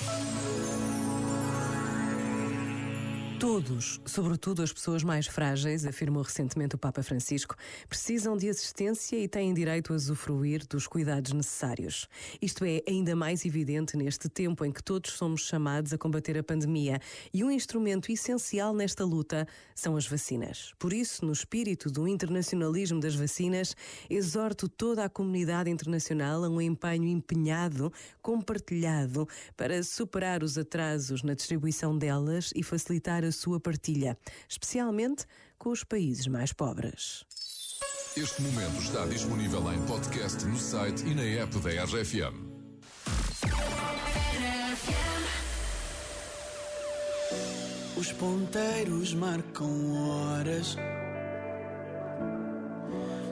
Thank you. Todos, sobretudo as pessoas mais frágeis, afirmou recentemente o Papa Francisco, precisam de assistência e têm direito a usufruir dos cuidados necessários. Isto é ainda mais evidente neste tempo em que todos somos chamados a combater a pandemia e um instrumento essencial nesta luta são as vacinas. Por isso, no espírito do internacionalismo das vacinas, exorto toda a comunidade internacional a um empenho empenhado, compartilhado, para superar os atrasos na distribuição delas e facilitar a a sua partilha, especialmente com os países mais pobres. Este momento está disponível em podcast no site e na app da RFM. Os ponteiros marcam horas.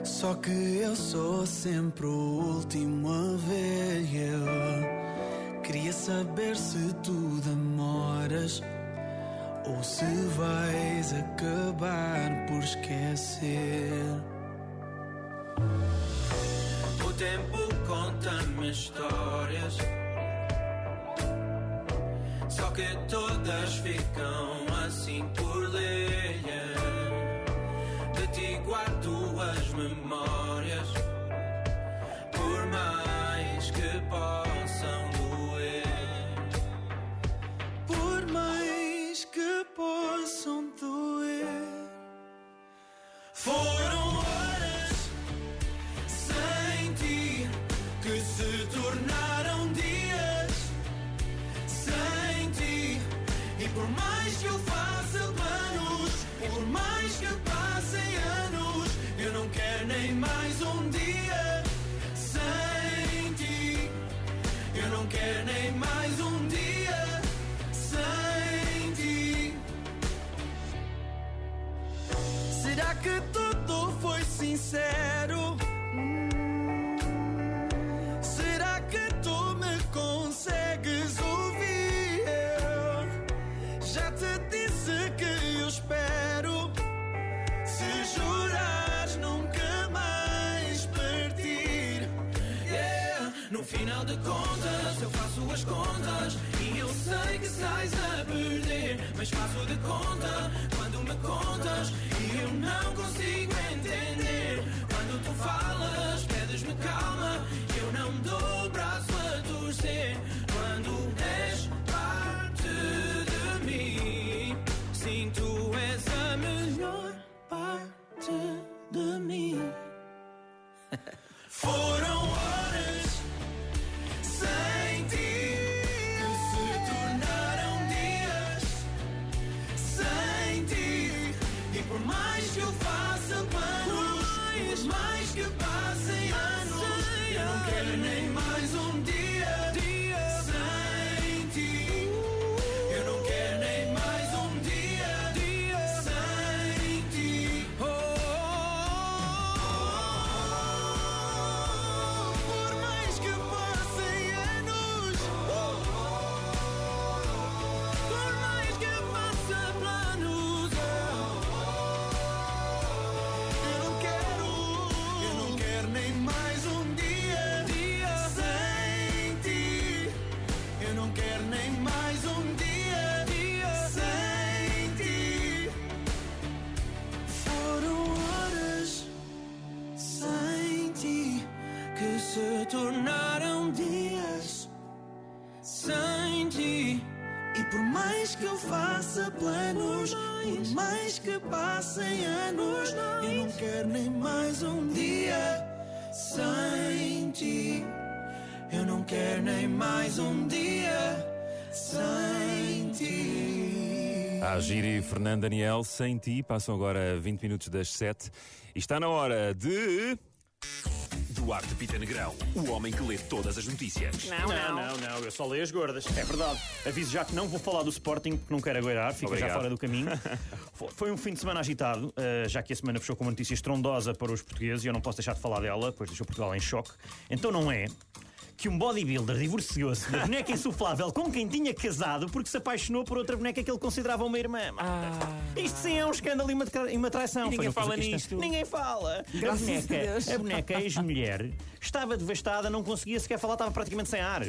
Só que eu sou sempre o último a ver. Eu queria saber se tu demoras. Ou se vais acabar por esquecer. O tempo conta-me histórias. Só que todas ficam assim por ler. Possam doer. Foram horas sem ti que se tornaram No final de contas, eu faço as contas. E eu sei que sais a perder. Mas faço de conta quando me contas. E eu não consigo entender. Mais que passem anos, eu não quero nem mais um dia, se tornaram dias sem ti. E por mais que eu faça planos, por mais que passem anos, eu não quero nem mais um dia sem ti. Eu não quero nem mais um dia sem ti. A Giri Fernando Daniel, sem ti, passam agora 20 minutos das 7 e está na hora de. Duarte Pita Negrão, o homem que lê todas as notícias. Não, não, não, não, eu só leio as gordas. É verdade. Aviso já que não vou falar do Sporting porque não quero aguardar, fica Obrigado. já fora do caminho. Fo- Foi um fim de semana agitado, eh, já que a semana fechou com uma notícia estrondosa para os portugueses e eu não posso deixar de falar dela, pois deixou Portugal em choque. Então não é que um bodybuilder divorciou-se da boneca insuflável com quem tinha casado porque se apaixonou por outra boneca que ele considerava uma irmã. Isto sim é um escândalo e uma, e uma traição. Ah. E ninguém fala isto- nisto. Ninguém fala. A Graças a boneca, Deus. a boneca ex-mulher estava devastada, não conseguia sequer falar, estava praticamente sem ar.